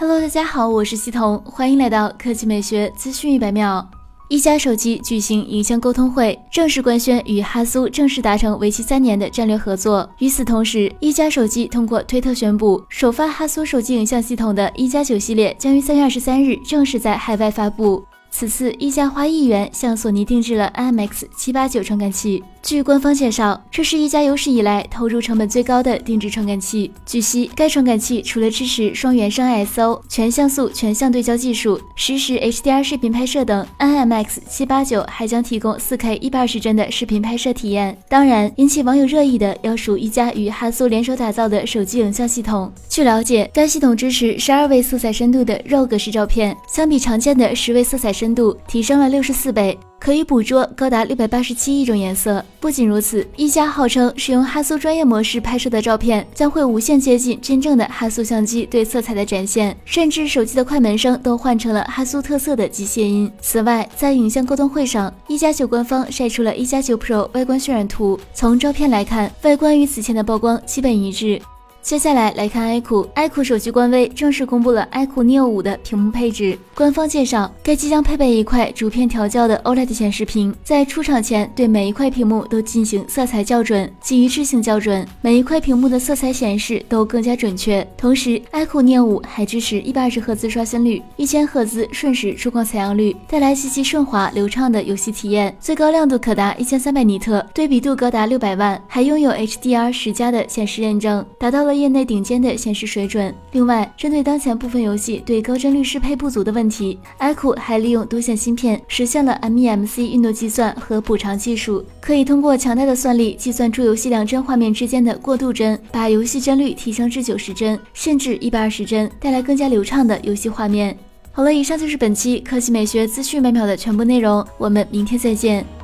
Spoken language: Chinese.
Hello，大家好，我是西彤，欢迎来到科技美学资讯一百秒。一加手机举行影像沟通会，正式官宣与哈苏正式达成为期三年的战略合作。与此同时，一加手机通过推特宣布，首发哈苏手机影像系统的一加九系列将于三月二十三日正式在海外发布。此次一加花一元向索尼定制了 IMX 七八九传感器。据官方介绍，这是一加有史以来投入成本最高的定制传感器。据悉，该传感器除了支持双原生 ISO 全像素全向对焦技术、实时 HDR 视频拍摄等，IMX 七八九还将提供 4K 一百二十帧的视频拍摄体验。当然，引起网友热议的要数一加与哈苏联手打造的手机影像系统。据了解，该系统支持十二位色彩深度的 RAW 格式照片，相比常见的十位色彩深度，提升了六十四倍。可以捕捉高达六百八十七亿种颜色。不仅如此，一加号称使用哈苏专业模式拍摄的照片将会无限接近真正的哈苏相机对色彩的展现，甚至手机的快门声都换成了哈苏特色的机械音。此外，在影像沟通会上，一加九官方晒出了一加九 Pro 外观渲染图。从照片来看，外观与此前的曝光基本一致。接下来来看 iQOO，iQOO 手机官微正式公布了 iQOO Neo 五的屏幕配置。官方介绍，该机将配备一块主片调教的 OLED 显示屏，在出厂前对每一块屏幕都进行色彩校准及一致性校准，每一块屏幕的色彩显示都更加准确。同时，iQOO Neo 五还支持一百二十赫兹刷新率、一千赫兹瞬时触控采样率，带来极其顺滑流畅的游戏体验。最高亮度可达一千三百尼特，对比度高达六百万，还拥有 HDR 十加的显示认证，达到了。业内顶尖的显示水准。另外，针对当前部分游戏对高帧率适配不足的问题，iQOO 还利用多线芯片实现了 MEMC 运动计算和补偿技术，可以通过强大的算力计算出游戏两帧画面之间的过渡帧，把游戏帧率提升至九十帧，甚至一百二十帧，带来更加流畅的游戏画面。好了，以上就是本期科技美学资讯每秒的全部内容，我们明天再见。